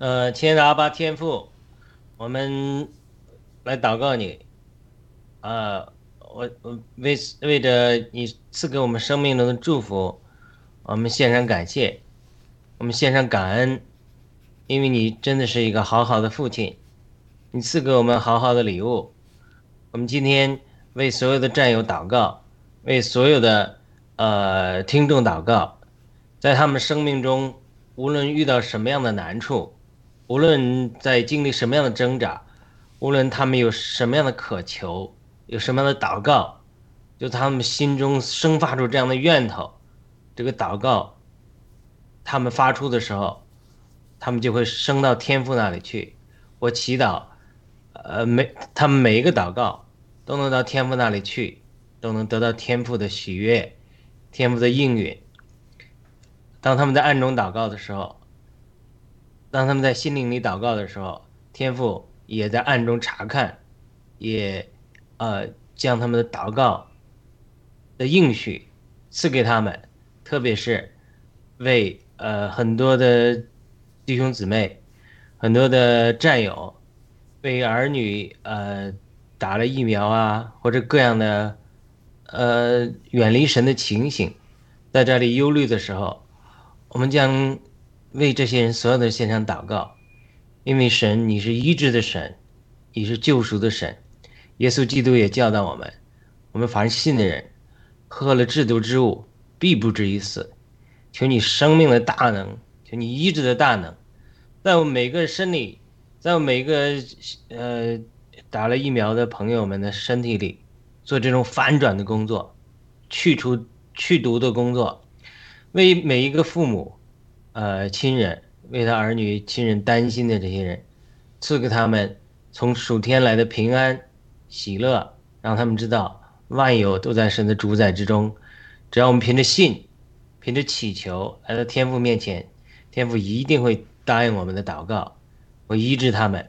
呃，亲爱的阿巴天父，我们来祷告你。啊，我我为为着你赐给我们生命中的祝福，我们献上感谢，我们献上感恩，因为你真的是一个好好的父亲，你赐给我们好好的礼物。我们今天为所有的战友祷告，为所有的呃听众祷告，在他们生命中，无论遇到什么样的难处，无论在经历什么样的挣扎，无论他们有什么样的渴求。有什么样的祷告，就他们心中生发出这样的愿头，这个祷告，他们发出的时候，他们就会升到天父那里去。我祈祷，呃，每他们每一个祷告都能到天父那里去，都能得到天父的喜悦，天父的应允。当他们在暗中祷告的时候，当他们在心灵里祷告的时候，天父也在暗中查看，也。呃，将他们的祷告的应许赐给他们，特别是为呃很多的弟兄姊妹、很多的战友，为儿女呃打了疫苗啊，或者各样的呃远离神的情形，在这里忧虑的时候，我们将为这些人所有的献上祷告，因为神，你是医治的神，你是救赎的神。耶稣基督也教导我们：我们凡信的人，喝了制毒之物，必不至于死。求你生命的大能，求你医治的大能，在我每个身体，在我每个呃打了疫苗的朋友们的身体里，做这种反转的工作，去除去毒的工作，为每一个父母、呃亲人，为他儿女亲人担心的这些人，赐给他们从属天来的平安。喜乐，让他们知道万有都在神的主宰之中。只要我们凭着信，凭着祈求来到天父面前，天父一定会答应我们的祷告，会医治他们。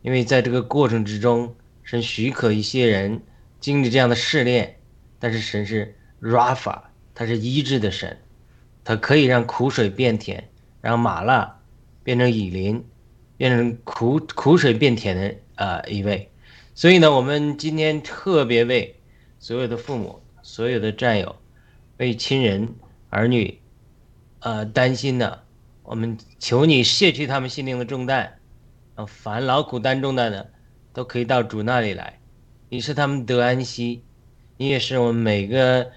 因为在这个过程之中，神许可一些人经历这样的试炼，但是神是 Rafa，他是医治的神，他可以让苦水变甜，让麻辣变成乙林，变成苦苦水变甜的啊一位。所以呢，我们今天特别为所有的父母、所有的战友、为亲人、儿女，呃，担心的，我们求你卸去他们心灵的重担，让凡劳苦担重担的，都可以到主那里来。你是他们得安息，你也是我们每个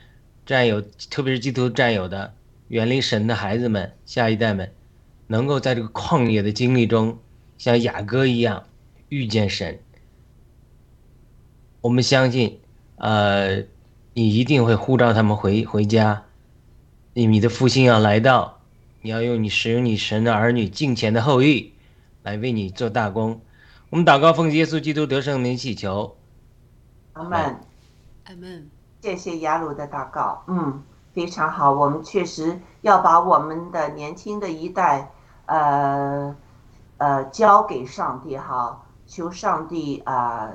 战友，特别是基督徒战友的远离神的孩子们、下一代们，能够在这个旷野的经历中，像雅各一样遇见神。我们相信，呃，你一定会呼召他们回回家。你的复兴要来到，你要用你使用你神的儿女敬虔的后裔，来为你做大功。我们祷告奉耶稣基督得胜名祈求。阿门，阿门。谢谢雅鲁的祷告，嗯，非常好。我们确实要把我们的年轻的一代，呃，呃，交给上帝哈，求上帝啊。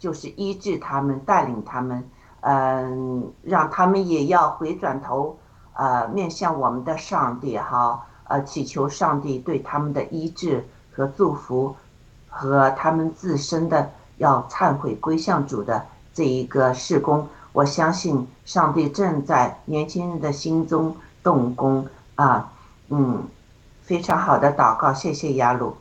就是医治他们，带领他们，嗯，让他们也要回转头，呃，面向我们的上帝哈，呃，祈求上帝对他们的医治和祝福，和他们自身的要忏悔归向主的这一个事工，我相信上帝正在年轻人的心中动工啊，嗯，非常好的祷告，谢谢雅鲁。